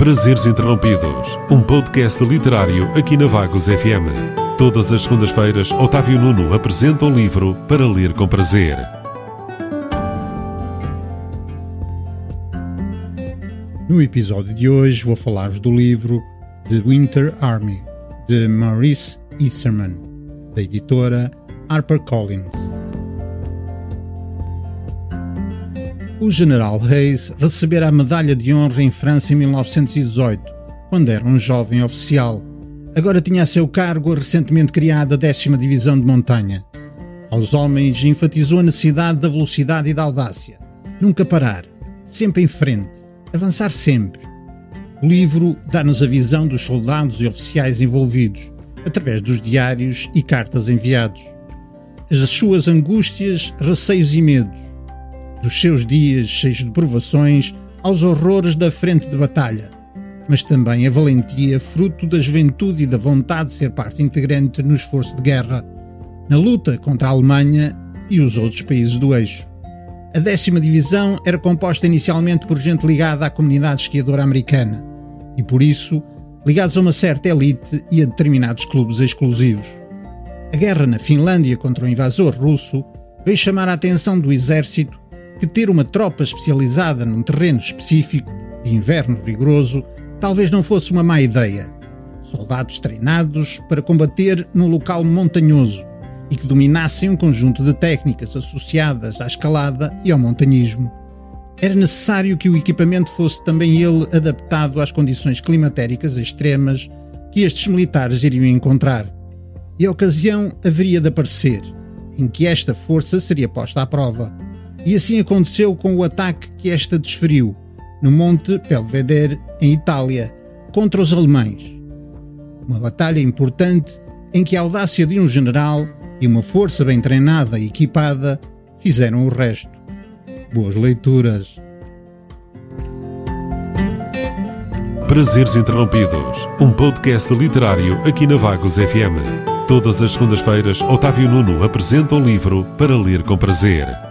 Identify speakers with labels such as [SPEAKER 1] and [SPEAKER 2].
[SPEAKER 1] Prazeres Interrompidos, um podcast literário aqui na Vagos FM. Todas as segundas-feiras, Otávio Nuno apresenta um livro para ler com prazer.
[SPEAKER 2] No episódio de hoje vou falar-vos do livro The Winter Army, de Maurice Isserman, da editora HarperCollins. O general Hayes recebera a medalha de honra em França em 1918, quando era um jovem oficial. Agora tinha a seu cargo a recentemente criada 10 Divisão de Montanha. Aos homens enfatizou a necessidade da velocidade e da audácia. Nunca parar, sempre em frente, avançar sempre. O livro dá-nos a visão dos soldados e oficiais envolvidos, através dos diários e cartas enviados. As suas angústias, receios e medos dos seus dias cheios de provações aos horrores da frente de batalha, mas também a valentia fruto da juventude e da vontade de ser parte integrante no esforço de guerra, na luta contra a Alemanha e os outros países do eixo. A décima divisão era composta inicialmente por gente ligada à comunidade esquiadora americana e, por isso, ligados a uma certa elite e a determinados clubes exclusivos. A guerra na Finlândia contra o invasor russo veio chamar a atenção do exército que ter uma tropa especializada num terreno específico, de inverno rigoroso, talvez não fosse uma má ideia. Soldados treinados para combater num local montanhoso e que dominassem um conjunto de técnicas associadas à escalada e ao montanhismo. Era necessário que o equipamento fosse também ele adaptado às condições climatéricas extremas que estes militares iriam encontrar. E a ocasião haveria de aparecer, em que esta força seria posta à prova. E assim aconteceu com o ataque que esta desferiu no Monte Belvedere, em Itália, contra os alemães. Uma batalha importante em que a audácia de um general e uma força bem treinada e equipada fizeram o resto. Boas leituras.
[SPEAKER 1] Prazeres Interrompidos, um podcast literário aqui na Vagos FM. Todas as segundas-feiras, Otávio Nuno apresenta um livro para ler com prazer.